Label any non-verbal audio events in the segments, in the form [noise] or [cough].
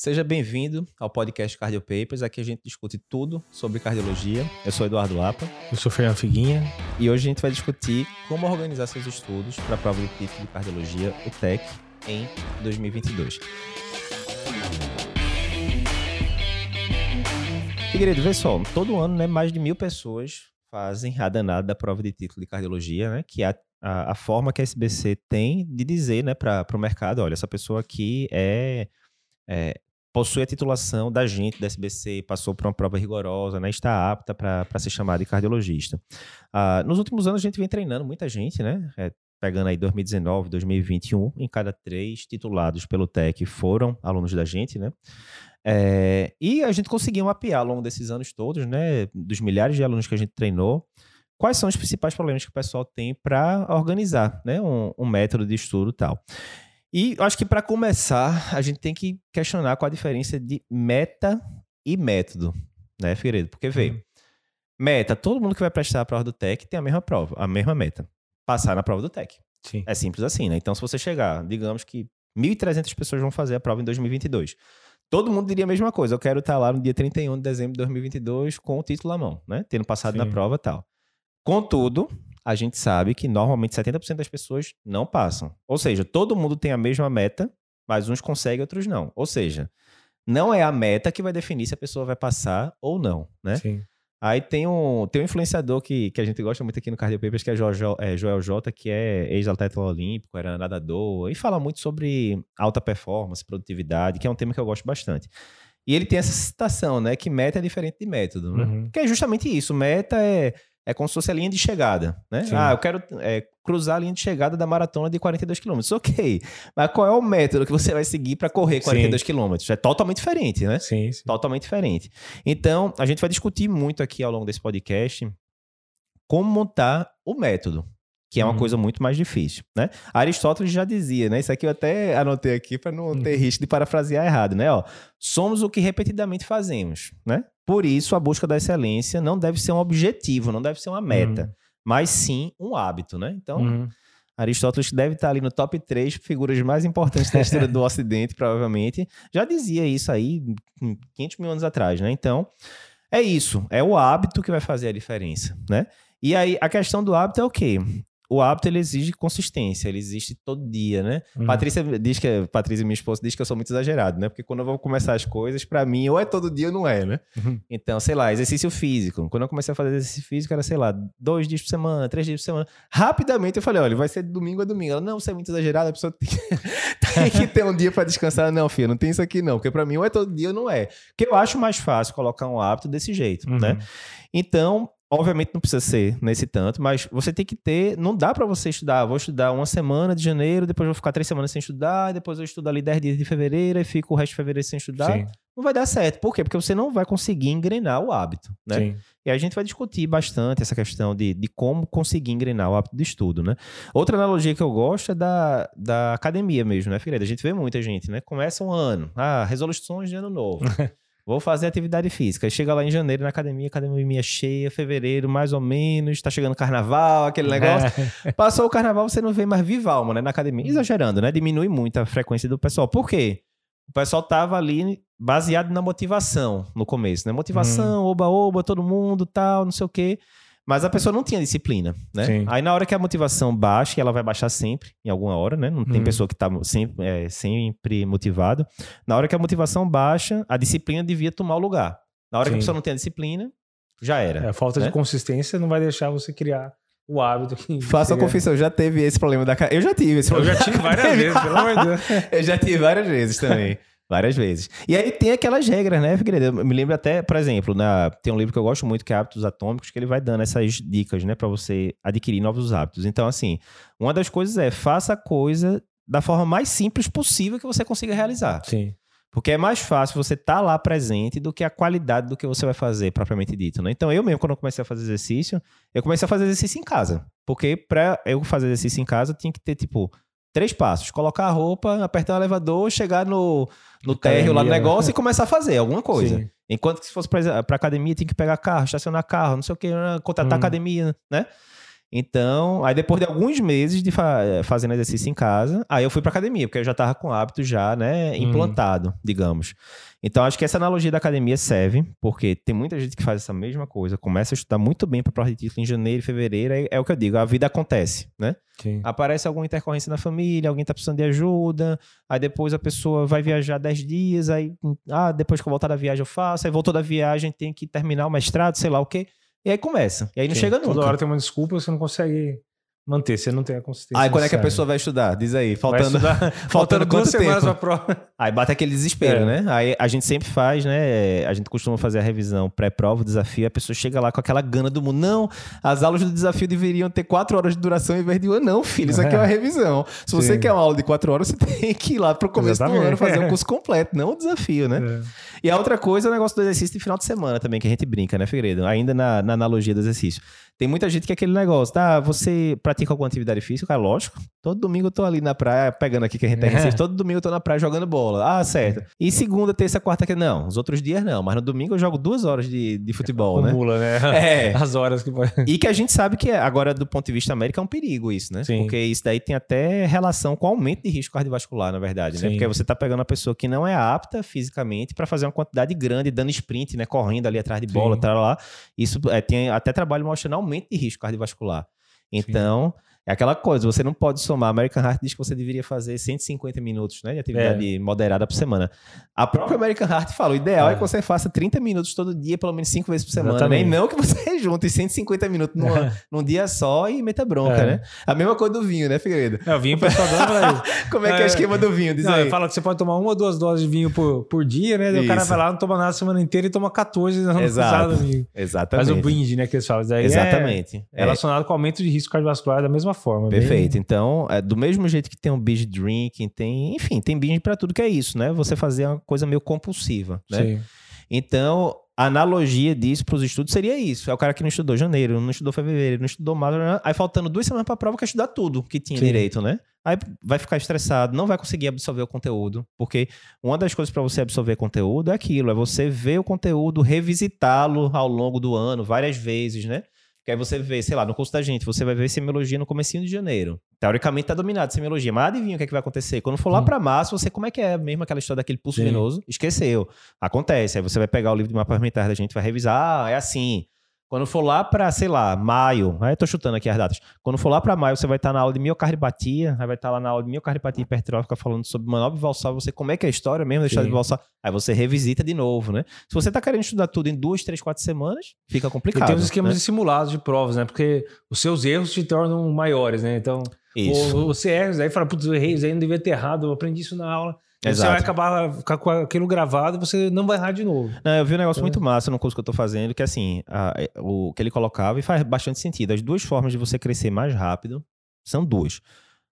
Seja bem-vindo ao podcast Cardio Papers. Aqui a gente discute tudo sobre cardiologia. Eu sou Eduardo Lapa. Eu sou Fernando Figuinha. E hoje a gente vai discutir como organizar seus estudos para a prova do título de cardiologia, o TEC, em 2022. Figueiredo, vê só, todo ano, né, mais de mil pessoas fazem a danada da prova de título de cardiologia, né, que é a, a, forma que a SBC tem de dizer, né, para o mercado, olha, essa pessoa aqui é, é possui a titulação da gente, da SBC, passou por uma prova rigorosa, né, está apta para ser chamada de cardiologista. Ah, nos últimos anos a gente vem treinando muita gente, né, é, pegando aí 2019, 2021, em cada três titulados pelo TEC foram alunos da gente, né? É, e a gente conseguiu mapear ao longo desses anos todos, né, dos milhares de alunos que a gente treinou, quais são os principais problemas que o pessoal tem para organizar, né, um, um método de estudo tal. E acho que para começar, a gente tem que questionar qual a diferença de meta e método, né, Figueiredo? Porque veio. Uhum. Meta, todo mundo que vai prestar a prova do TEC tem a mesma prova, a mesma meta. Passar na prova do TEC. Sim. É simples assim, né? Então, se você chegar, digamos que 1.300 pessoas vão fazer a prova em 2022. Todo mundo diria a mesma coisa. Eu quero estar lá no dia 31 de dezembro de 2022 com o título à mão, né? Tendo passado Sim. na prova e tal. Contudo, a gente sabe que normalmente 70% das pessoas não passam. Ou seja, todo mundo tem a mesma meta, mas uns conseguem, outros não. Ou seja, não é a meta que vai definir se a pessoa vai passar ou não, né? Sim. Aí tem um, tem um influenciador que, que a gente gosta muito aqui no Cardio Papers, que é, Joel, é Joel J, que é ex-atleta olímpico, era nadador, e fala muito sobre alta performance, produtividade, que é um tema que eu gosto bastante. E ele tem essa citação, né, que meta é diferente de método, né? Uhum. Que é justamente isso, meta é é como se fosse a linha de chegada, né? Sim. Ah, eu quero é, cruzar a linha de chegada da maratona de 42 km. Ok, mas qual é o método que você vai seguir para correr 42 km? É totalmente diferente, né? Sim, sim. Totalmente diferente. Então, a gente vai discutir muito aqui ao longo desse podcast como montar o método que é uma uhum. coisa muito mais difícil, né? Aristóteles já dizia, né? Isso aqui eu até anotei aqui para não ter uhum. risco de parafrasear errado, né? Ó, somos o que repetidamente fazemos, né? Por isso, a busca da excelência não deve ser um objetivo, não deve ser uma meta, uhum. mas sim um hábito, né? Então, uhum. Aristóteles deve estar ali no top 3 figuras mais importantes da história do [laughs] Ocidente, provavelmente. Já dizia isso aí 500 mil anos atrás, né? Então, é isso. É o hábito que vai fazer a diferença, né? E aí, a questão do hábito é o quê? O hábito ele exige consistência, ele existe todo dia, né? Uhum. Patrícia diz que Patrícia, minha esposa, diz que eu sou muito exagerado, né? Porque quando eu vou começar as coisas, para mim, ou é todo dia ou não é, né? Uhum. Então, sei lá, exercício físico. Quando eu comecei a fazer exercício físico, era, sei lá, dois dias por semana, três dias por semana. Rapidamente eu falei, olha, vai ser domingo a domingo. Ela, não, você é muito exagerado, a pessoa tem que, [laughs] tem que ter um dia para descansar. Não, filho, não tem isso aqui não, porque para mim ou é todo dia ou não é. Porque eu acho mais fácil colocar um hábito desse jeito, né? uhum. né? Então, Obviamente não precisa ser nesse tanto, mas você tem que ter. Não dá para você estudar. Vou estudar uma semana de janeiro, depois vou ficar três semanas sem estudar, depois eu estudo ali dez dias de fevereiro e fico o resto de fevereiro sem estudar. Sim. Não vai dar certo. Por quê? Porque você não vai conseguir engrenar o hábito, né? Sim. E a gente vai discutir bastante essa questão de, de como conseguir engrenar o hábito de estudo, né? Outra analogia que eu gosto é da, da academia mesmo, né, Figueiredo? A gente vê muita gente, né? Começa um ano, ah, resoluções de ano novo. [laughs] Vou fazer atividade física. Chega lá em janeiro na academia, academia cheia, fevereiro, mais ou menos, tá chegando carnaval, aquele negócio. [laughs] Passou o carnaval, você não vê mais viva alma, né, na academia. Exagerando, né? Diminui muito a frequência do pessoal. Por quê? O pessoal tava ali baseado na motivação no começo, né? Motivação, oba-oba, hum. todo mundo, tal, não sei o quê. Mas a pessoa não tinha disciplina, né? Sim. Aí na hora que a motivação baixa, e ela vai baixar sempre, em alguma hora, né? Não tem hum. pessoa que está sempre, é, sempre motivado. Na hora que a motivação baixa, a disciplina devia tomar o lugar. Na hora Sim. que a pessoa não tem a disciplina, já era. É, a falta né? de consistência não vai deixar você criar o hábito que. [laughs] Faça a confissão, já teve esse problema da Eu já tive esse problema. Eu já tive várias [laughs] vezes, pelo amor de Deus. Eu já tive várias vezes também. Várias vezes. E aí tem aquelas regras, né, Figueiredo? Eu me lembro até, por exemplo, na, tem um livro que eu gosto muito, que é Hábitos Atômicos, que ele vai dando essas dicas, né, para você adquirir novos hábitos. Então, assim, uma das coisas é faça a coisa da forma mais simples possível que você consiga realizar. Sim. Porque é mais fácil você estar tá lá presente do que a qualidade do que você vai fazer, propriamente dito. Né? Então, eu mesmo, quando eu comecei a fazer exercício, eu comecei a fazer exercício em casa. Porque para eu fazer exercício em casa, tinha que ter, tipo, três passos: colocar a roupa, apertar o elevador, chegar no, no térreo lá no negócio e começar a fazer alguma coisa. Sim. Enquanto que se fosse para academia, tem que pegar carro, estacionar carro, não sei o que, contratar hum. academia, né? Então, aí depois de alguns meses de fa fazendo exercício em casa, aí eu fui pra academia, porque eu já tava com o hábito já, né, implantado, digamos. Então, acho que essa analogia da academia serve, porque tem muita gente que faz essa mesma coisa, começa a estudar muito bem para prova de título em janeiro e fevereiro, é, é, o que eu digo, a vida acontece, né? Sim. Aparece alguma intercorrência na família, alguém tá precisando de ajuda, aí depois a pessoa vai viajar 10 dias, aí, ah, depois que eu voltar da viagem eu faço, aí voltou da viagem, tem que terminar o mestrado, sei lá o quê. E aí começa. E aí não Sim. chega nunca. Toda hora tem uma desculpa, você não consegue manter, você não tem a consistência. Aí quando é que a pessoa vai estudar? Diz aí, faltando, [laughs] faltando, faltando duas semanas pra prova. [laughs] Aí bate aquele desespero, é. né? Aí a gente sempre faz, né? A gente costuma fazer a revisão pré-prova, desafio, a pessoa chega lá com aquela gana do mundo. Não, as aulas do desafio deveriam ter quatro horas de duração em vez de uma. Não, filho, isso aqui é, uma revisão. Se você Sim. quer uma aula de quatro horas, [laughs] você tem que ir lá pro começo Exatamente. do ano fazer um curso completo, não o desafio, né? É. E a outra coisa é o negócio do exercício de final de semana também, que a gente brinca, né, Figueiredo? Ainda na, na analogia do exercício. Tem muita gente que é aquele negócio, tá? Você pratica alguma atividade física? Cara, lógico. Todo domingo eu tô ali na praia, pegando aqui que a gente tem é. todo domingo eu tô na praia jogando bola. Ah, certo. E segunda, terça, quarta, que não. Os outros dias não, mas no domingo eu jogo duas horas de, de futebol, Acumula, né? né? É. [laughs] As horas que pode. E que a gente sabe que agora, do ponto de vista América, é um perigo isso, né? Sim. Porque isso daí tem até relação com o aumento de risco cardiovascular, na verdade, né? Sim. Porque você tá pegando uma pessoa que não é apta fisicamente para fazer uma quantidade grande, dando sprint, né? Correndo ali atrás de bola, tal lá. Isso é, tem até trabalho mostrando aumento de risco cardiovascular cardiovascular. Então, Sim. É aquela coisa, você não pode somar. American Heart diz que você deveria fazer 150 minutos né, de atividade é. moderada por semana. A própria American Heart fala: o ideal é. é. que você faça 30 minutos todo dia, pelo menos 5 vezes por semana. Né? E não que você [laughs] junte 150 minutos numa, num dia só e meta bronca, é. né? A mesma coisa do vinho, né, Figueiredo? É, o vinho pessoal dá [laughs] Como é que é, o é. esquema do vinho? Diz não, aí. Fala que você pode tomar uma ou duas doses de vinho por, por dia, né? Daí o cara vai lá, não toma nada a semana inteira e toma 14 não Exato. Exatamente. Faz o binge, né, que eles falam. Daí Exatamente. É relacionado com o aumento de risco cardiovascular da mesma forma. Perfeito. Bem... Então, é, do mesmo jeito que tem um binge drinking, tem, enfim, tem binge para tudo que é isso, né? Você fazer uma coisa meio compulsiva, né? Sim. Então, a analogia disso para os estudos seria isso. É o cara que não estudou janeiro, não estudou fevereiro, não estudou março, aí faltando duas semanas para a prova, quer estudar tudo que tinha Sim. direito, né? Aí vai ficar estressado, não vai conseguir absorver o conteúdo, porque uma das coisas para você absorver conteúdo é aquilo, é você ver o conteúdo, revisitá-lo ao longo do ano várias vezes, né? Que aí você vê, sei lá, no curso da gente, você vai ver semiologia no comecinho de janeiro. Teoricamente tá dominado semiologia, mas adivinha o que, é que vai acontecer? Quando for lá hum. para março, você, como é que é mesmo aquela história daquele pulso Sim. venoso? Esqueceu. Acontece. Aí você vai pegar o livro de mapas mentais da gente, vai revisar, ah, é assim. Quando for lá para, sei lá, maio, aí eu tô chutando aqui as datas. Quando for lá para maio, você vai estar tá na aula de miocardiopatia, aí vai estar tá lá na aula de miocardiopatia hipertrófica falando sobre manobra valsal, você como é que é a história mesmo da de valsal. Aí você revisita de novo, né? Se você tá querendo estudar tudo em duas, três, quatro semanas, fica complicado. E tem os esquemas né? simulados de provas, né? Porque os seus erros te tornam maiores, né? Então, isso. você erra, aí fala, putz, eu errei, aí não devia ter errado, eu aprendi isso na aula. Você vai acabar ficar com aquilo gravado e você não vai errar de novo. Não, eu vi um negócio é. muito massa no curso que eu tô fazendo, que assim, a, o que ele colocava, e faz bastante sentido. As duas formas de você crescer mais rápido são duas.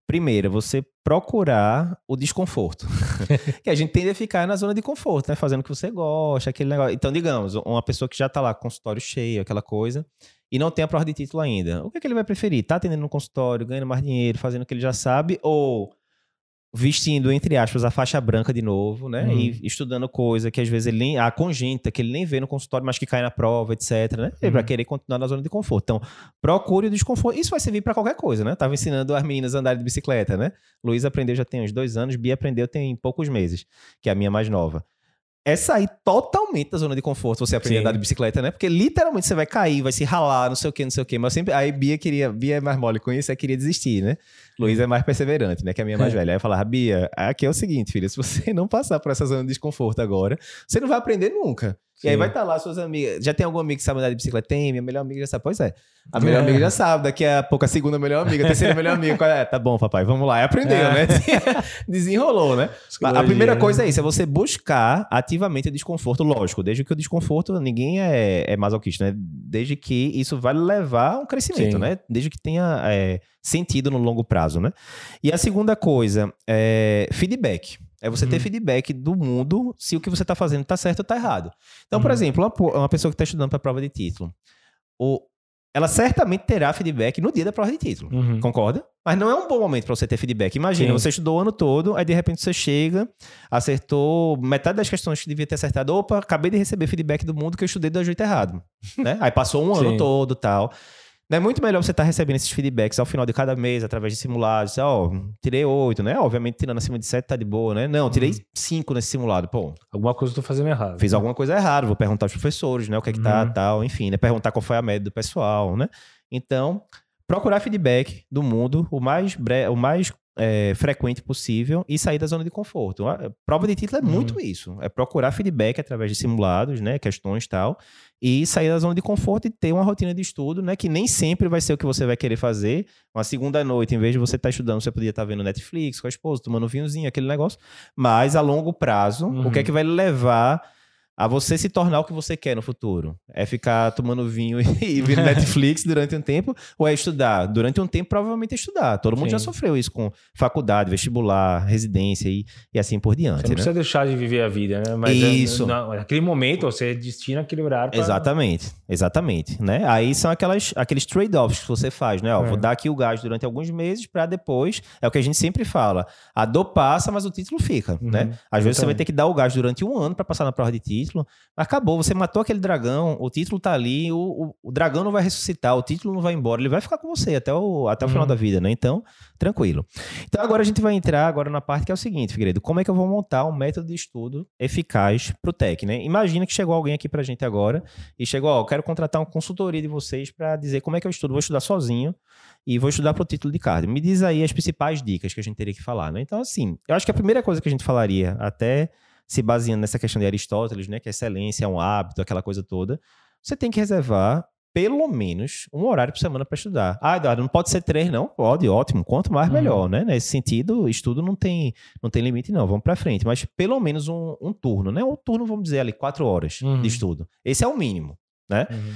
Primeira, você procurar o desconforto. [laughs] que a gente tende a ficar na zona de conforto, né? Fazendo o que você gosta, aquele negócio. Então, digamos, uma pessoa que já tá lá, consultório cheio, aquela coisa, e não tem a prova de título ainda. O que, é que ele vai preferir? Tá atendendo no consultório, ganhando mais dinheiro, fazendo o que ele já sabe, ou vestindo, entre aspas, a faixa branca de novo, né? Hum. E estudando coisa que às vezes ele nem. A congênita, que ele nem vê no consultório, mas que cai na prova, etc. Né? Ele hum. vai querer continuar na zona de conforto. Então, procure o desconforto. Isso vai servir para qualquer coisa, né? Tava ensinando as meninas a andarem de bicicleta, né? Luiz aprendeu já tem uns dois anos, Bia aprendeu tem poucos meses, que é a minha mais nova é sair totalmente da zona de conforto você aprender Sim. a andar de bicicleta, né? Porque literalmente você vai cair, vai se ralar, não sei o que, não sei o que. Mas sempre. Aí Bia queria. Bia é mais mole com isso, aí queria desistir, né? Luiz é mais perseverante, né? Que é a minha mais é. velha. Aí eu falava, Bia, aqui é o seguinte, filha, se você [laughs] não passar por essa zona de desconforto agora, você não vai aprender nunca. Sim. E aí vai estar tá lá suas amigas. Já tem algum amigo que sabe andar de bicicleta? Tem, minha melhor amiga já sabe. Pois é. A melhor é. amiga já sabe. Daqui a pouco a segunda melhor amiga, a terceira melhor amiga. É? Tá bom, papai, vamos lá. E aprendeu, é. né? [laughs] Desenrolou, né? A primeira coisa é isso: é você buscar ativamente o desconforto, lógico. Desde que o desconforto, ninguém é, é masoquista, né? Desde que isso vai levar a um crescimento, Sim. né? Desde que tenha é, sentido no longo prazo, né? E a segunda coisa é feedback. É você uhum. ter feedback do mundo se o que você está fazendo está certo ou está errado. Então, uhum. por exemplo, uma, pessoa que está estudando para a prova de título, o, ela certamente terá feedback no dia da prova de título. Uhum. Concorda? Mas não é um bom momento para você ter feedback. Imagina, Sim. você estudou o ano todo, aí de repente você chega, acertou metade das questões que devia ter acertado. Opa, acabei de receber feedback do mundo que eu estudei do jeito errado. né? Aí passou um ano todo tal. Não é muito melhor você estar tá recebendo esses feedbacks ao final de cada mês, através de simulados. Ó, oh, tirei oito, né? Obviamente, tirando acima de sete tá de boa, né? Não, tirei uhum. cinco nesse simulado. Pô. Alguma coisa eu tô fazendo errado. Fiz né? alguma coisa errada, vou perguntar aos professores, né? O que é que tá, uhum. tal, enfim, né? Perguntar qual foi a média do pessoal, né? Então, procurar feedback do mundo o mais, bre... o mais é, frequente possível e sair da zona de conforto. A prova de título é uhum. muito isso. É procurar feedback através de simulados, né, questões e tal, e sair da zona de conforto e ter uma rotina de estudo, né, que nem sempre vai ser o que você vai querer fazer. Uma segunda noite, em vez de você estar tá estudando, você podia estar tá vendo Netflix com a esposa, tomando um vinhozinho, aquele negócio. Mas a longo prazo, uhum. o que é uhum. que vai levar a você se tornar o que você quer no futuro? É ficar tomando vinho [laughs] e vendo Netflix durante um tempo? Ou é estudar? Durante um tempo, provavelmente é estudar. Todo mundo Sim. já sofreu isso com faculdade, vestibular, residência e, e assim por diante. Você não né? precisa deixar de viver a vida, né? Mas é, isso. É, naquele momento, você destina aquele horário pra... Exatamente, exatamente. Né? Aí são aquelas, aqueles trade-offs que você faz, né? Ó, é. Vou dar aqui o gás durante alguns meses para depois... É o que a gente sempre fala. A dor passa, mas o título fica, uhum. né? Às vezes você vai ter que dar o gás durante um ano para passar na prova de título título. Acabou, você matou aquele dragão, o título tá ali, o, o, o, dragão não vai ressuscitar, o título não vai embora, ele vai ficar com você até o, até o final uhum. da vida, né? Então, tranquilo. Então agora a gente vai entrar agora na parte que é o seguinte, Figueiredo, como é que eu vou montar um método de estudo eficaz pro TEC, né? Imagina que chegou alguém aqui pra gente agora e chegou, ó, eu quero contratar uma consultoria de vocês para dizer como é que eu estudo, vou estudar sozinho e vou estudar pro título de card. Me diz aí as principais dicas que a gente teria que falar, né? Então assim, eu acho que a primeira coisa que a gente falaria até se baseando nessa questão de Aristóteles, né, que a excelência é um hábito, aquela coisa toda, você tem que reservar pelo menos um horário por semana para estudar. Ah, Eduardo, não pode ser três, não? Pode, ótimo. Quanto mais, uhum. melhor, né? Nesse sentido, estudo não tem, não tem limite, não. Vamos para frente. Mas pelo menos um, um, turno, né? Um turno, vamos dizer ali, quatro horas uhum. de estudo. Esse é o mínimo, né? Uhum.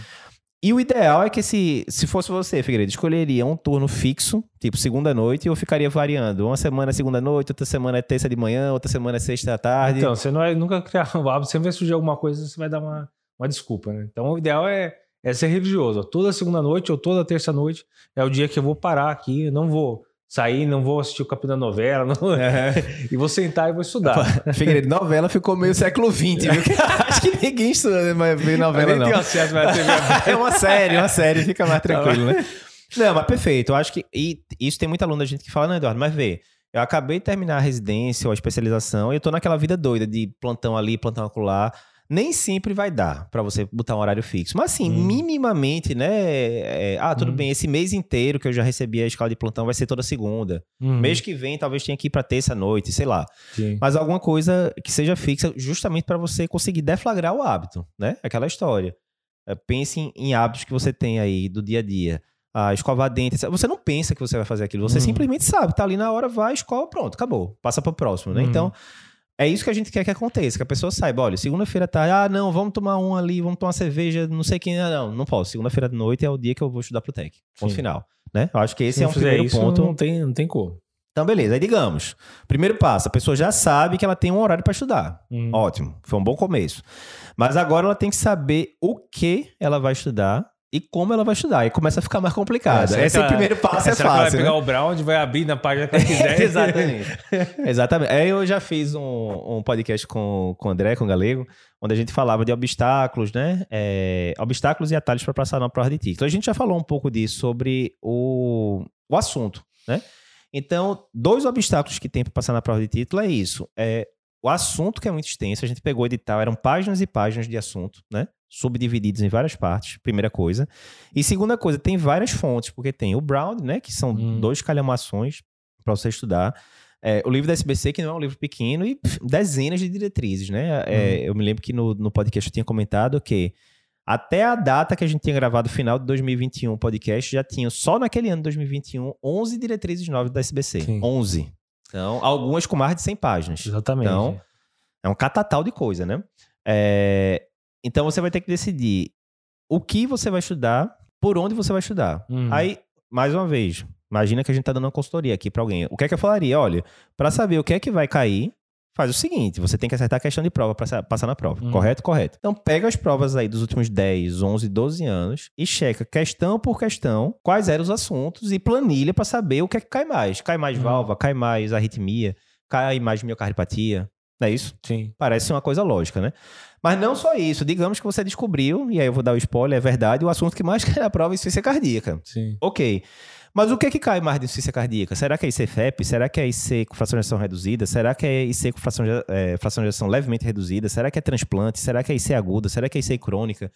E o ideal é que se, se fosse você, Figueiredo, escolheria um turno fixo, tipo segunda noite, ou ficaria variando. Uma semana é segunda noite, outra semana é terça de manhã, outra semana é sexta da tarde. Então, você não vai nunca criar um hábito, sempre vai surgir alguma coisa, você vai dar uma, uma desculpa, né? Então, o ideal é, é ser religioso. Toda segunda noite ou toda terça noite é o dia que eu vou parar aqui, não vou sair, não vou assistir o capítulo da novela, não... é. [laughs] e vou sentar e vou estudar. [laughs] Figueiredo, novela ficou meio século XX, viu? [laughs] Acho que ninguém estuda né, mas ver novela, não. Acesso é uma série, uma série, fica mais tranquilo, né? Não, mas perfeito. Eu acho que. E isso tem muita aluna da gente que fala, não, Eduardo, mas vê. Eu acabei de terminar a residência ou a especialização e eu tô naquela vida doida de plantão ali, plantão acolá nem sempre vai dar para você botar um horário fixo. Mas assim, hum. minimamente, né? É, ah, tudo hum. bem, esse mês inteiro que eu já recebi a escala de plantão vai ser toda segunda. Hum. Mês que vem talvez tenha que ir para terça noite, sei lá. Sim. Mas alguma coisa que seja fixa justamente para você conseguir deflagrar o hábito, né? Aquela história. É, pense em, hábitos que você tem aí do dia a dia. Ah, escovar dente. Você não pensa que você vai fazer aquilo, você hum. simplesmente sabe, tá ali na hora, vai, escova, pronto, acabou. Passa para o próximo, né? Hum. Então, é isso que a gente quer que aconteça, que a pessoa saiba, olha, segunda-feira tá, ah, não, vamos tomar um ali, vamos tomar cerveja, não sei quem, não, não posso. Segunda-feira de noite é o dia que eu vou estudar pro TEC. Ponto Sim. final, né? Eu acho que esse Se é um primeiro isso, ponto. Não tem, não tem como. Então, beleza. Aí, digamos, primeiro passo, a pessoa já sabe que ela tem um horário para estudar. Hum. Ótimo, foi um bom começo. Mas agora ela tem que saber o que ela vai estudar e como ela vai estudar. Aí começa a ficar mais complicado. É, Esse ela, primeiro passo é fácil. Ela vai pegar né? o Brown, vai abrir na página [laughs] que ela quiser. Exatamente. [laughs] Exatamente. Aí eu já fiz um, um podcast com, com o André, com o Galego, onde a gente falava de obstáculos, né? É, obstáculos e atalhos para passar na prova de título. A gente já falou um pouco disso sobre o, o assunto, né? Então, dois obstáculos que tem para passar na prova de título é isso. É o assunto que é muito extenso, a gente pegou o edital, eram páginas e páginas de assunto, né? Subdivididos em várias partes, primeira coisa. E segunda coisa, tem várias fontes, porque tem o Brown, né, que são hum. dois calhamações para você estudar. É, o livro da SBC, que não é um livro pequeno, e pff, dezenas de diretrizes, né? É, hum. Eu me lembro que no, no podcast eu tinha comentado que até a data que a gente tinha gravado, final de 2021, o podcast, já tinha, só naquele ano de 2021, 11 diretrizes novas da SBC. Sim. 11. Então, algumas com mais de 100 páginas. Exatamente. Então, é um catatal de coisa, né? É, então você vai ter que decidir o que você vai estudar, por onde você vai estudar. Uhum. Aí, mais uma vez, imagina que a gente tá dando uma consultoria aqui para alguém. O que é que eu falaria? Olha, para saber o que é que vai cair, faz o seguinte: você tem que acertar a questão de prova para passar na prova. Uhum. Correto? Correto. Então, pega as provas aí dos últimos 10, 11, 12 anos e checa questão por questão quais eram os assuntos e planilha para saber o que é que cai mais. Cai mais uhum. válvula, cai mais arritmia, cai mais miocardiopatia, Não é isso? Sim. Parece uma coisa lógica, né? Mas não só isso. Digamos que você descobriu, e aí eu vou dar o spoiler, é verdade, o assunto que mais [laughs] cai na prova é insuficiência cardíaca. Sim. Ok. Mas o que é que cai mais de insuficiência cardíaca? Será que é ICFEP? Será que é IC com fração de ejeção reduzida? Será que é IC com fração de, é, de ejeção levemente reduzida? Será que é transplante? Será que é IC aguda? Será que é IC crônica?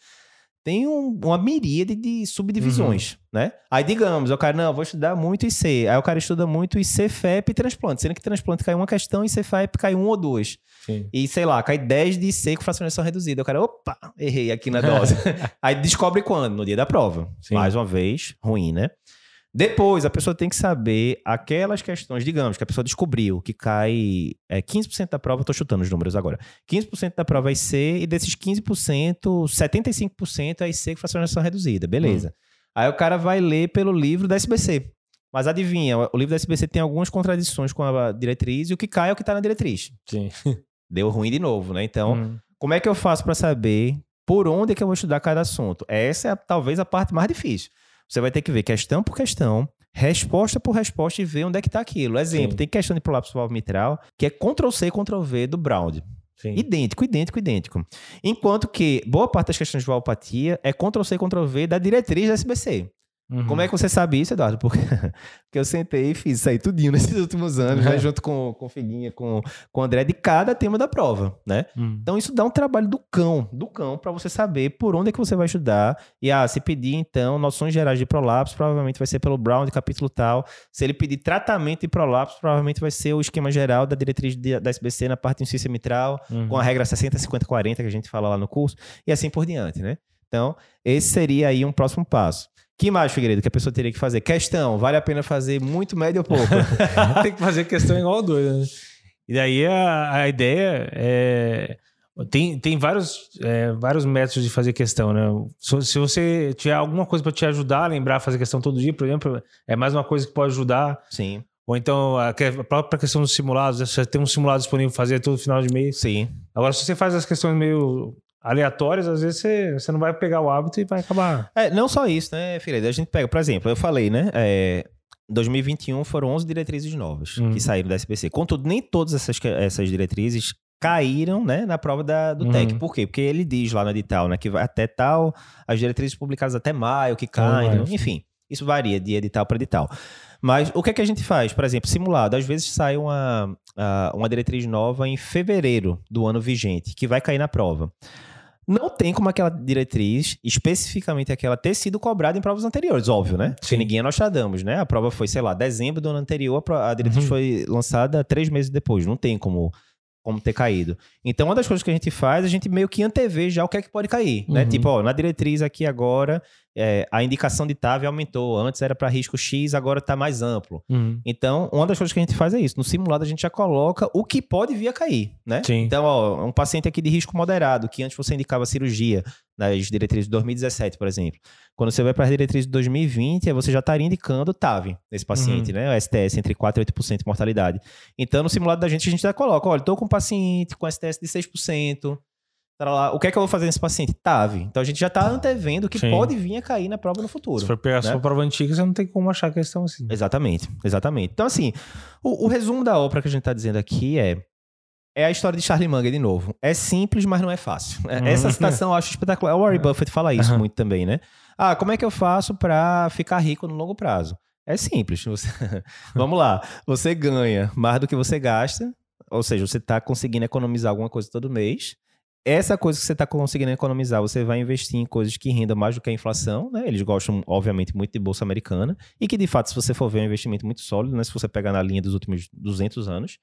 Tem um, uma miríade de subdivisões, uhum. né? Aí, digamos, o cara, não, vou estudar muito IC. Aí o cara estuda muito IC, FEP e transplante. Sendo que transplante cai uma questão, IC, FEP cai um ou dois. Sim. E, sei lá, cai 10 de IC com ejeção reduzida. O cara, opa, errei aqui na dose. [laughs] Aí descobre quando? No dia da prova. Sim. Mais uma vez, ruim, né? Depois, a pessoa tem que saber aquelas questões, digamos, que a pessoa descobriu que cai é, 15% da prova, estou chutando os números agora. 15% da prova é IC e desses 15%, 75% é IC com fracionação reduzida. Beleza. Hum. Aí o cara vai ler pelo livro da SBC. Mas adivinha, o livro da SBC tem algumas contradições com a diretriz e o que cai é o que está na diretriz. Sim. [laughs] Deu ruim de novo, né? Então, hum. como é que eu faço para saber por onde é que eu vou estudar cada assunto? Essa é talvez a parte mais difícil. Você vai ter que ver questão por questão, resposta por resposta e ver onde é que está aquilo. Exemplo, Sim. tem questão de prolapso mitral que é Ctrl-C, Ctrl-V do Brown. Sim. Idêntico, idêntico, idêntico. Enquanto que boa parte das questões de valvopatia é Ctrl-C, Ctrl-V da diretriz da SBC. Uhum. Como é que você sabe isso, Eduardo? Porque, [laughs] porque eu sentei e fiz isso aí tudinho [laughs] nesses últimos anos, né? Junto com, com Figuinha, com, com o André, de cada tema da prova, né? Uhum. Então isso dá um trabalho do cão, do cão, para você saber por onde é que você vai estudar. E, ah, se pedir, então, noções gerais de prolapso, provavelmente vai ser pelo Brown, de capítulo tal. Se ele pedir tratamento de prolapso, provavelmente vai ser o esquema geral da diretriz de, da SBC na parte de insuficiência mitral, uhum. com a regra 60, 50, 40, que a gente fala lá no curso, e assim por diante, né? Então, esse seria aí um próximo passo. Que mais, Figueiredo, que a pessoa teria que fazer? Questão, vale a pena fazer muito, médio ou pouco? [laughs] Tem que fazer questão igual doido, né? E daí a, a ideia é... Tem, tem vários, é, vários métodos de fazer questão, né? Se, se você tiver alguma coisa para te ajudar a lembrar a fazer questão todo dia, por exemplo, é mais uma coisa que pode ajudar. Sim. Ou então a, a própria questão dos simulados, você tem um simulado disponível para fazer todo final de mês. Sim. Agora, se você faz as questões meio aleatórias, às vezes você, você não vai pegar o hábito e vai acabar. É, não só isso, né, Figueiredo? A gente pega, por exemplo, eu falei, né? É, 2021 foram 11 diretrizes novas uhum. que saíram da SPC. Contudo, nem todas essas, essas diretrizes caíram né, na prova da, do uhum. TEC. Por quê? Porque ele diz lá no edital né, que vai até tal, as diretrizes publicadas até maio, que caem, enfim. Isso varia de edital para edital. Mas o que é que a gente faz? Por exemplo, simulado. Às vezes sai uma, uma diretriz nova em fevereiro do ano vigente, que vai cair na prova. Não tem como aquela diretriz, especificamente aquela, ter sido cobrada em provas anteriores, óbvio, né? Sim. Porque ninguém é Nostradamus, né? A prova foi, sei lá, dezembro do ano anterior, a diretriz uhum. foi lançada três meses depois. Não tem como como ter caído. Então, uma das coisas que a gente faz, a gente meio que antevê já o que é que pode cair, né? Uhum. Tipo, ó, na diretriz aqui agora, é, a indicação de TAV aumentou. Antes era para risco X, agora está mais amplo. Uhum. Então, uma das coisas que a gente faz é isso. No simulado, a gente já coloca o que pode vir a cair, né? Sim. Então, ó, um paciente aqui de risco moderado, que antes você indicava cirurgia, nas diretrizes de 2017, por exemplo. Quando você vai para as diretrizes de 2020, você já estaria indicando TAV nesse paciente, uhum. né? O STS entre 4% e 8% de mortalidade. Então, no simulado da gente, a gente já coloca, olha, estou com um paciente com STS de 6%, lá, o que é que eu vou fazer nesse paciente? TAV. Então a gente já está antevendo que Sim. pode vir a cair na prova no futuro. Se for pegar né? sua prova antiga, você não tem como achar que questão assim. Exatamente, exatamente. Então, assim, o, o resumo da ópera que a gente está dizendo aqui é. É a história de Charlie Munger de novo. É simples, mas não é fácil. É, uhum. Essa citação eu acho espetacular. O Warren Buffett fala isso uhum. muito também, né? Ah, como é que eu faço para ficar rico no longo prazo? É simples. Você... [laughs] Vamos lá. Você ganha mais do que você gasta, ou seja, você está conseguindo economizar alguma coisa todo mês essa coisa que você está conseguindo economizar, você vai investir em coisas que rendam mais do que a inflação, né? Eles gostam, obviamente, muito de bolsa americana e que, de fato, se você for ver, é um investimento muito sólido, né? Se você pegar na linha dos últimos 200 anos.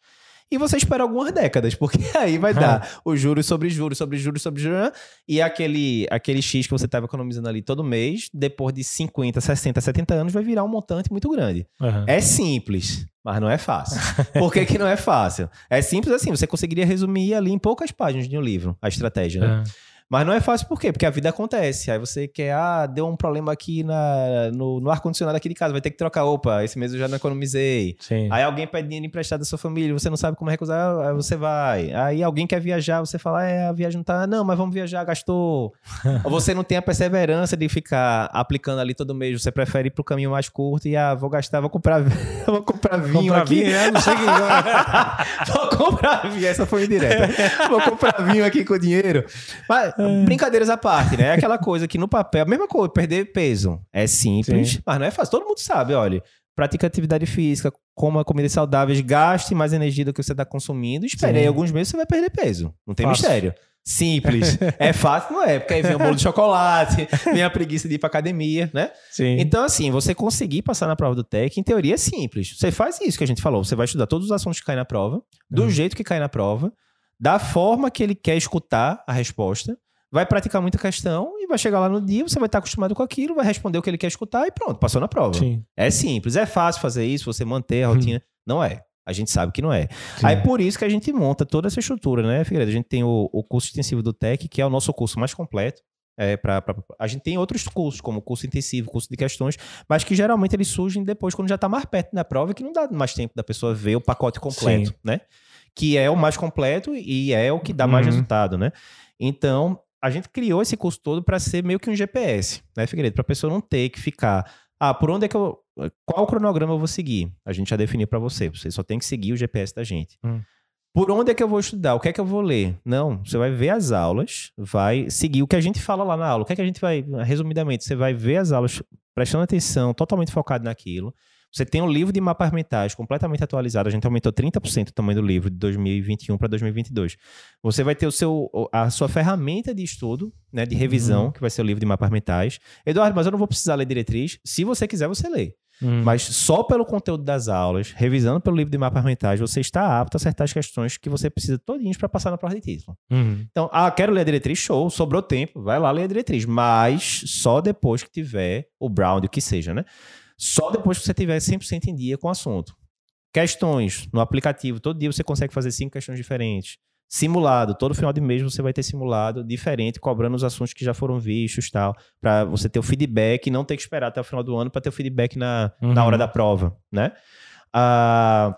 E você espera algumas décadas, porque [laughs] aí vai dar [laughs] os juros sobre juros, sobre juros, sobre juros, né? e aquele, aquele X que você estava economizando ali todo mês, depois de 50, 60, 70 anos, vai virar um montante muito grande. Uhum. É simples, mas não é fácil. [laughs] Por que, que não é fácil? É simples assim, você conseguiria resumir ali em poucas páginas de um livro a estratégia, né? Uhum. Mas não é fácil por quê? Porque a vida acontece. Aí você quer, ah, deu um problema aqui na, no, no ar-condicionado aqui de casa, vai ter que trocar. Opa, esse mês eu já não economizei. Sim. Aí alguém pede dinheiro emprestado da sua família, você não sabe como recusar, aí você vai. Aí alguém quer viajar, você fala, é, a viagem não tá. Não, mas vamos viajar, gastou. [laughs] Ou você não tem a perseverança de ficar aplicando ali todo mês, você prefere ir pro caminho mais curto e, ah, vou gastar, vou comprar, [laughs] vou comprar vinho comprar aqui. Vinho, é, não sei [laughs] vou comprar vinho, essa foi indireta. vou comprar vinho aqui com dinheiro. Mas. Brincadeiras à parte, né? É aquela coisa que no papel, a mesma coisa, perder peso. É simples, Sim. mas não é fácil. Todo mundo sabe, olha. Pratica atividade física, coma comidas saudáveis, gaste mais energia do que você está consumindo. Espere aí alguns meses você vai perder peso. Não tem fácil. mistério. Simples. [laughs] é fácil, não é? Porque aí vem o bolo de chocolate, [laughs] vem a preguiça de ir pra academia, né? Sim. Então, assim, você conseguir passar na prova do TEC, em teoria é simples. Você faz isso que a gente falou. Você vai estudar todos os assuntos que caem na prova, do uhum. jeito que cai na prova, da forma que ele quer escutar a resposta, vai praticar muita questão e vai chegar lá no dia, você vai estar acostumado com aquilo, vai responder o que ele quer escutar e pronto, passou na prova. Sim. É simples, é fácil fazer isso, você manter a rotina. Hum. Não é. A gente sabe que não é. Sim. Aí por isso que a gente monta toda essa estrutura, né, Figueiredo? A gente tem o, o curso extensivo do TEC, que é o nosso curso mais completo. É, pra, pra, a gente tem outros cursos, como curso intensivo, curso de questões, mas que geralmente eles surgem depois, quando já está mais perto da prova, que não dá mais tempo da pessoa ver o pacote completo, Sim. né? Que é o mais completo e é o que dá mais uhum. resultado, né? Então, a gente criou esse curso todo para ser meio que um GPS, né, Figueiredo? Para a pessoa não ter que ficar, ah, por onde é que eu. Qual cronograma eu vou seguir? A gente já definiu para você. Você só tem que seguir o GPS da gente. Hum. Por onde é que eu vou estudar? O que é que eu vou ler? Não, você vai ver as aulas, vai seguir o que a gente fala lá na aula. O que é que a gente vai, resumidamente, você vai ver as aulas prestando atenção, totalmente focado naquilo. Você tem um livro de mapas mentais completamente atualizado. A gente aumentou 30% o tamanho do livro de 2021 para 2022. Você vai ter o seu, a sua ferramenta de estudo, né, de revisão, uhum. que vai ser o livro de mapas mentais. Eduardo, mas eu não vou precisar ler diretriz. Se você quiser, você lê. Uhum. Mas só pelo conteúdo das aulas, revisando pelo livro de mapas mentais, você está apto a acertar as questões que você precisa todinhos para passar na prova de título. Uhum. Então, ah, quero ler a diretriz, show, sobrou tempo, vai lá ler a diretriz, mas só depois que tiver o Brown, o que seja, né? Só depois que você tiver 100% em dia com o assunto. Questões no aplicativo, todo dia você consegue fazer cinco questões diferentes. Simulado, todo final de mês você vai ter simulado diferente, cobrando os assuntos que já foram vistos tal, para você ter o feedback e não ter que esperar até o final do ano para ter o feedback na, uhum. na hora da prova, né? Ah,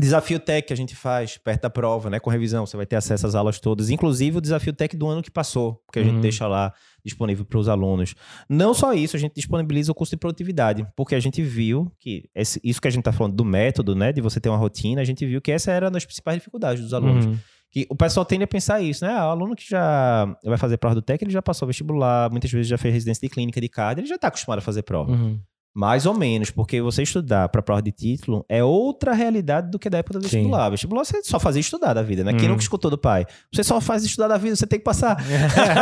Desafio Tech que a gente faz perto da prova, né? Com revisão, você vai ter acesso às aulas todas, inclusive o desafio Tech do ano que passou, que a uhum. gente deixa lá disponível para os alunos. Não só isso, a gente disponibiliza o curso de produtividade, porque a gente viu que esse, isso que a gente está falando do método, né? De você ter uma rotina, a gente viu que essa era uma das principais dificuldades dos alunos. Uhum. Que o pessoal tende a pensar isso, né? Ah, o aluno que já vai fazer prova do TEC, ele já passou vestibular, muitas vezes já fez residência de clínica de CAD, ele já está acostumado a fazer prova. Uhum. Mais ou menos, porque você estudar para prova de título é outra realidade do que da época do vestibular. Sim. Vestibular você só fazia estudar da vida, né? Hum. Quem nunca escutou do pai? Você só faz estudar da vida, você tem que passar.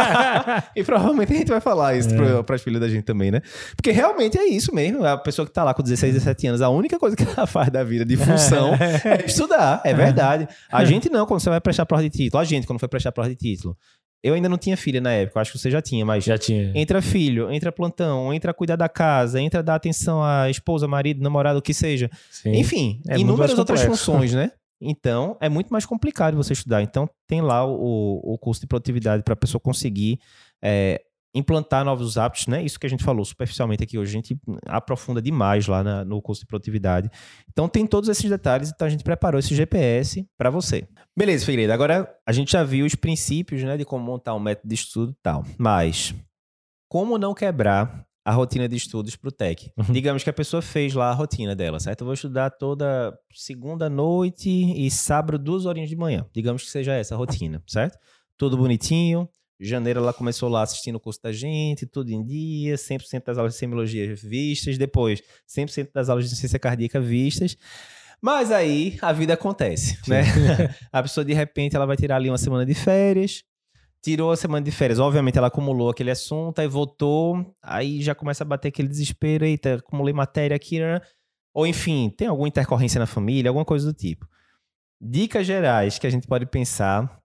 [laughs] e provavelmente a gente vai falar isso é. para as filhas da gente também, né? Porque realmente é isso mesmo. A pessoa que tá lá com 16, 17 anos, a única coisa que ela [laughs] faz da vida de função é estudar. É verdade. A gente não, quando você vai prestar prova de título. A gente, quando foi prestar prova de título. Eu ainda não tinha filha na época, acho que você já tinha, mas. Já tinha. Entra filho, entra plantão, entra cuidar da casa, entra dar atenção à esposa, marido, namorado, o que seja. Sim. Enfim, é inúmeras outras funções, né? [laughs] Então, é muito mais complicado você estudar. Então, tem lá o, o curso de produtividade para a pessoa conseguir é, implantar novos hábitos, né? Isso que a gente falou superficialmente aqui hoje, a gente aprofunda demais lá na, no curso de produtividade. Então tem todos esses detalhes, então a gente preparou esse GPS para você. Beleza, Figueiredo. Agora a gente já viu os princípios, né, de como montar um método de estudo e tal. Mas como não quebrar a rotina de estudos para o TEC? Uhum. Digamos que a pessoa fez lá a rotina dela, certo? Eu vou estudar toda segunda noite e sábado duas horinhas de manhã. Digamos que seja essa a rotina, certo? Tudo bonitinho, janeiro ela começou lá assistindo o curso da gente, tudo em dia, 100% das aulas de semiologia vistas, depois 100% das aulas de ciência cardíaca vistas. Mas aí a vida acontece, Sim. né? [laughs] a pessoa de repente ela vai tirar ali uma semana de férias, tirou a semana de férias, obviamente ela acumulou aquele assunto, aí voltou, aí já começa a bater aquele desespero, eita, acumulei matéria aqui, né? ou enfim, tem alguma intercorrência na família, alguma coisa do tipo. Dicas gerais que a gente pode pensar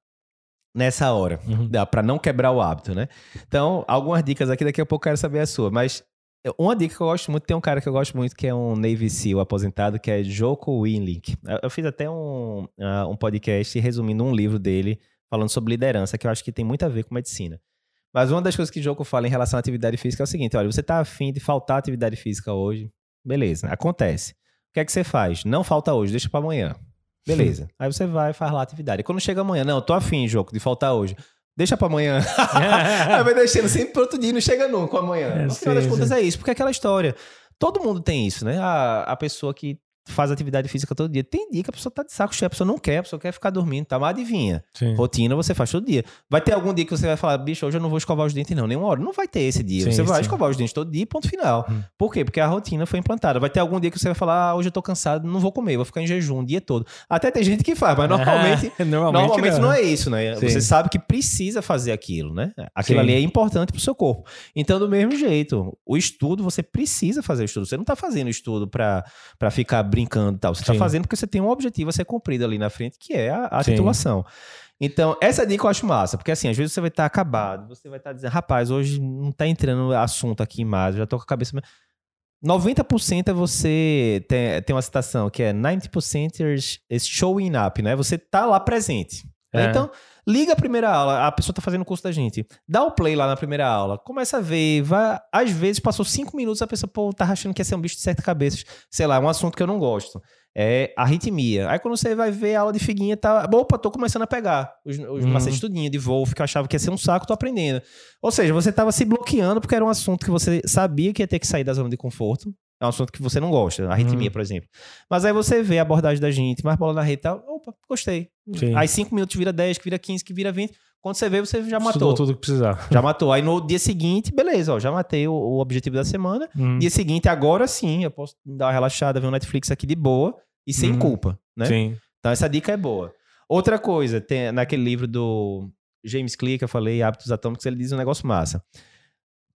nessa hora, uhum. para não quebrar o hábito, né? Então, algumas dicas aqui, daqui a pouco eu quero saber a sua, mas uma dica que eu gosto muito, tem um cara que eu gosto muito que é um Navy SEAL aposentado, que é Joko Winlink. Eu fiz até um, uh, um podcast resumindo um livro dele falando sobre liderança, que eu acho que tem muito a ver com medicina. Mas uma das coisas que o Joko fala em relação à atividade física é o seguinte: olha, você está afim de faltar atividade física hoje, beleza, acontece. O que é que você faz? Não falta hoje, deixa para amanhã. Beleza. [laughs] Aí você vai faz lá a atividade. E quando chega amanhã, não, tô afim, Joko, de faltar hoje. Deixa pra amanhã. [laughs] Aí vai deixando sempre pro outro dia, não chega nunca amanhã. É, no final das contas é isso, porque é aquela história. Todo mundo tem isso, né? A, a pessoa que faz atividade física todo dia. Tem dia que a pessoa tá de saco cheio, a pessoa não quer, a pessoa quer ficar dormindo, tá? Mas adivinha. Sim. Rotina você faz todo dia. Vai ter algum dia que você vai falar, bicho, hoje eu não vou escovar os dentes, não, nenhuma hora. Não vai ter esse dia. Sim, você vai sim. escovar os dentes todo dia, ponto final. Hum. Por quê? Porque a rotina foi implantada. Vai ter algum dia que você vai falar, ah, hoje eu tô cansado, não vou comer, vou ficar em jejum o dia todo. Até tem gente que faz, mas [laughs] normalmente, [laughs] normalmente, normalmente não. não. é isso, né? Você sabe que precisa fazer aquilo, né? Aquilo ali é importante pro seu corpo. Então, do mesmo jeito, o estudo, você precisa fazer o estudo. Você não tá fazendo estudo pra, pra ficar brincando e tal. Você tá fazendo porque você tem um objetivo a ser cumprido ali na frente, que é a, a titulação. Então, essa dica eu acho massa, porque assim, às vezes você vai estar tá acabado, você vai estar tá dizendo, rapaz, hoje não tá entrando assunto aqui mais, eu já tô com a cabeça. 90% é você. Tem, tem uma citação que é 90% is showing up, né? Você tá lá presente. É. Então, liga a primeira aula, a pessoa tá fazendo o curso da gente. Dá o play lá na primeira aula, começa a ver, vai. Às vezes passou cinco minutos, a pessoa, pô, tá achando que ia ser um bicho de sete cabeças. Sei lá, é um assunto que eu não gosto é arritmia. Aí quando você vai ver a aula de figuinha, tá. Opa, tô começando a pegar os, os uhum. macetes tudinho de Wolf, que eu achava que ia ser um saco, tô aprendendo. Ou seja, você tava se bloqueando porque era um assunto que você sabia que ia ter que sair da zona de conforto. É um assunto que você não gosta, arritmia, uhum. por exemplo. Mas aí você vê a abordagem da gente, mais bola na rede e tal. Opa, gostei. Sim. Aí cinco minutos vira 10, que vira 15, que vira 20. Quando você vê, você já matou. Estudou tudo que precisar. Já matou. Aí no dia seguinte, beleza, ó, já matei o, o objetivo da semana. Uhum. Dia seguinte, agora sim, eu posso dar uma relaxada, ver um Netflix aqui de boa e sem uhum. culpa, né? Sim. Então essa dica é boa. Outra coisa, tem naquele livro do James Clear que eu falei, Hábitos Atômicos, ele diz um negócio massa.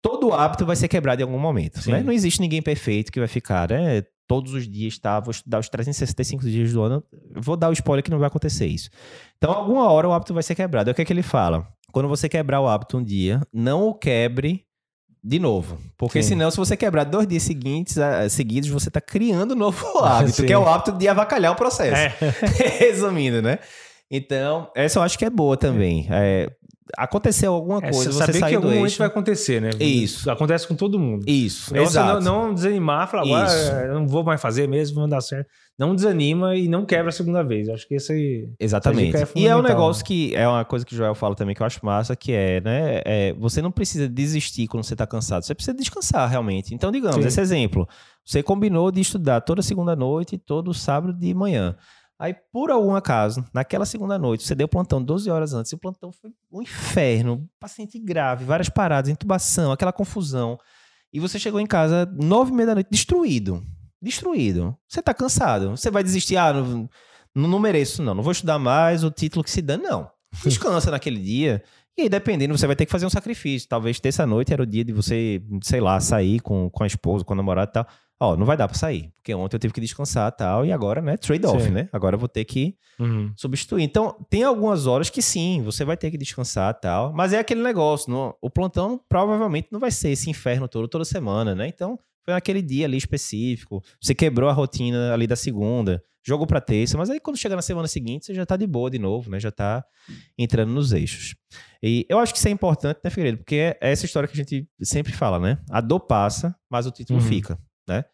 Todo hábito vai ser quebrado em algum momento, né? Não existe ninguém perfeito que vai ficar, né? Todos os dias, tá? Vou estudar os 365 dias do ano. Vou dar o spoiler que não vai acontecer isso. Então, alguma hora o hábito vai ser quebrado. É o que é que ele fala? Quando você quebrar o hábito um dia, não o quebre de novo. Porque Sim. senão, se você quebrar dois dias seguintes, seguidos, você está criando um novo [laughs] hábito, Sim. que é o hábito de avacalhar o processo. É. [laughs] Resumindo, né? Então, essa eu acho que é boa também. É, aconteceu alguma é, coisa, você saber que algum momento vai acontecer, né? Isso. Acontece com todo mundo. Isso, então, exato. Não, não, desanimar, falar, agora eu não vou mais fazer mesmo, não dar certo. Não desanima e não quebra a segunda vez. Acho que esse aí... Exatamente. É e é um negócio né? que é uma coisa que o Joel fala também que eu acho massa, que é, né? É, você não precisa desistir quando você tá cansado. Você precisa descansar realmente. Então, digamos, Sim. esse exemplo. Você combinou de estudar toda segunda noite e todo sábado de manhã. Aí, por algum acaso, naquela segunda noite, você deu plantão 12 horas antes, e o plantão foi um inferno, paciente grave, várias paradas, intubação, aquela confusão. E você chegou em casa nove e meia da noite, destruído. Destruído. Você tá cansado. Você vai desistir, ah, não, não mereço, não. Não vou estudar mais, o título que se dá, não. Descansa naquele dia. E aí, dependendo, você vai ter que fazer um sacrifício. Talvez terça-noite era o dia de você, sei lá, sair com, com a esposa, com a namorada e tal ó, não vai dar para sair, porque ontem eu tive que descansar tal, e agora, né, trade-off, né? Agora eu vou ter que uhum. substituir. Então, tem algumas horas que sim, você vai ter que descansar tal, mas é aquele negócio, no, o plantão provavelmente não vai ser esse inferno todo, toda semana, né? Então, foi naquele dia ali específico, você quebrou a rotina ali da segunda, jogou para terça, mas aí quando chegar na semana seguinte, você já tá de boa de novo, né? Já tá entrando nos eixos. E eu acho que isso é importante, né, Figueiredo? Porque é essa história que a gente sempre fala, né? A dor passa, mas o título uhum. fica né?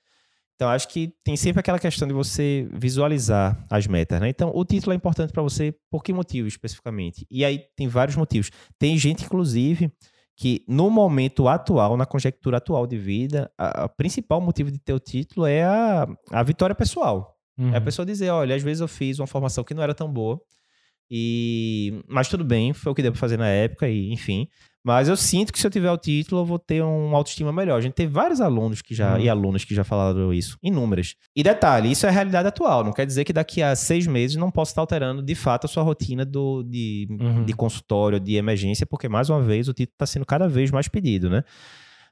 Então, acho que tem sempre aquela questão de você visualizar as metas, né? Então, o título é importante para você por que motivo especificamente? E aí tem vários motivos. Tem gente, inclusive, que no momento atual, na conjectura atual de vida, o principal motivo de ter o título é a, a vitória pessoal. Uhum. É a uhum. pessoa dizer, olha, às vezes eu fiz uma formação que não era tão boa, e mas tudo bem, foi o que deu para fazer na época, e enfim. Mas eu sinto que se eu tiver o título, eu vou ter uma autoestima melhor. A gente tem vários alunos que já, uhum. e alunas que já falaram isso, inúmeras. E detalhe, isso é a realidade atual. Não quer dizer que daqui a seis meses não possa estar alterando de fato a sua rotina do, de, uhum. de consultório, de emergência, porque, mais uma vez, o título está sendo cada vez mais pedido, né?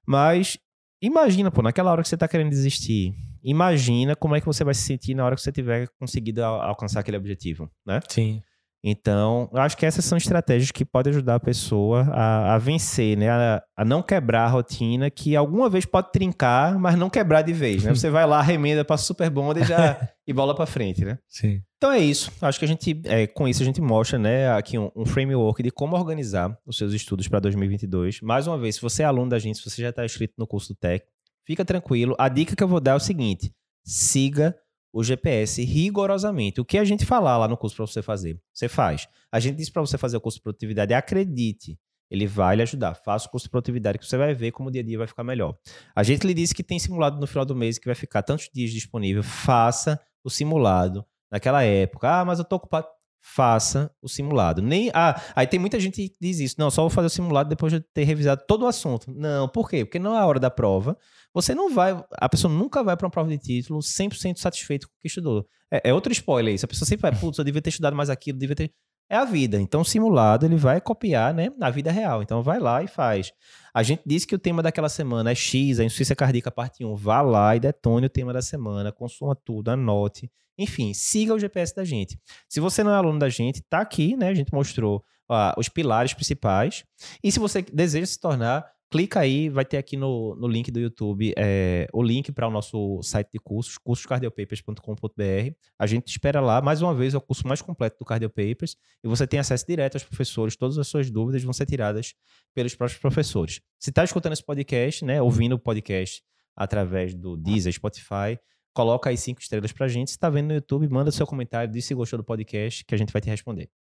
Mas imagina, pô, naquela hora que você está querendo desistir, imagina como é que você vai se sentir na hora que você tiver conseguido alcançar aquele objetivo, né? Sim. Então, eu acho que essas são estratégias que podem ajudar a pessoa a, a vencer, né? A, a, não quebrar a rotina, que alguma vez pode trincar, mas não quebrar de vez, né? Você vai lá, remenda para super bond e já [laughs] e bola para frente, né? Sim. Então é isso. Acho que a gente, é, com isso, a gente mostra, né, aqui um, um framework de como organizar os seus estudos para 2022. Mais uma vez, se você é aluno da gente, se você já está inscrito no curso do Tech, fica tranquilo. A dica que eu vou dar é o seguinte: siga o GPS rigorosamente. O que a gente falar lá no curso para você fazer, você faz. A gente disse para você fazer o curso de produtividade, acredite, ele vai lhe ajudar. Faça o curso de produtividade que você vai ver como o dia a dia vai ficar melhor. A gente lhe disse que tem simulado no final do mês que vai ficar tantos dias disponível. Faça o simulado naquela época. Ah, mas eu tô ocupado. Faça o simulado. Nem ah, aí tem muita gente que diz isso. Não, só vou fazer o simulado depois de ter revisado todo o assunto. Não, por quê? Porque não é a hora da prova. Você não vai, a pessoa nunca vai para uma prova de título 100% satisfeito com o que estudou. É, é, outro spoiler isso. A pessoa sempre vai, putz, eu devia ter estudado mais aquilo, devia ter é a vida. Então, simulado ele vai copiar, né, na vida real. Então, vai lá e faz. A gente disse que o tema daquela semana é X, a insuficiência cardíaca parte 1. Vá lá e detone o tema da semana, consuma tudo, anote. Enfim, siga o GPS da gente. Se você não é aluno da gente, tá aqui, né? A gente mostrou uh, os pilares principais. E se você deseja se tornar clica aí, vai ter aqui no, no link do YouTube é, o link para o nosso site de cursos, cursoscardiopapers.com.br. A gente espera lá, mais uma vez, é o curso mais completo do Cardiopapers e você tem acesso direto aos professores, todas as suas dúvidas vão ser tiradas pelos próprios professores. Se está escutando esse podcast, né, ouvindo o podcast através do Deezer, Spotify, coloca aí cinco estrelas para a gente. Se está vendo no YouTube, manda seu comentário, diz se gostou do podcast, que a gente vai te responder.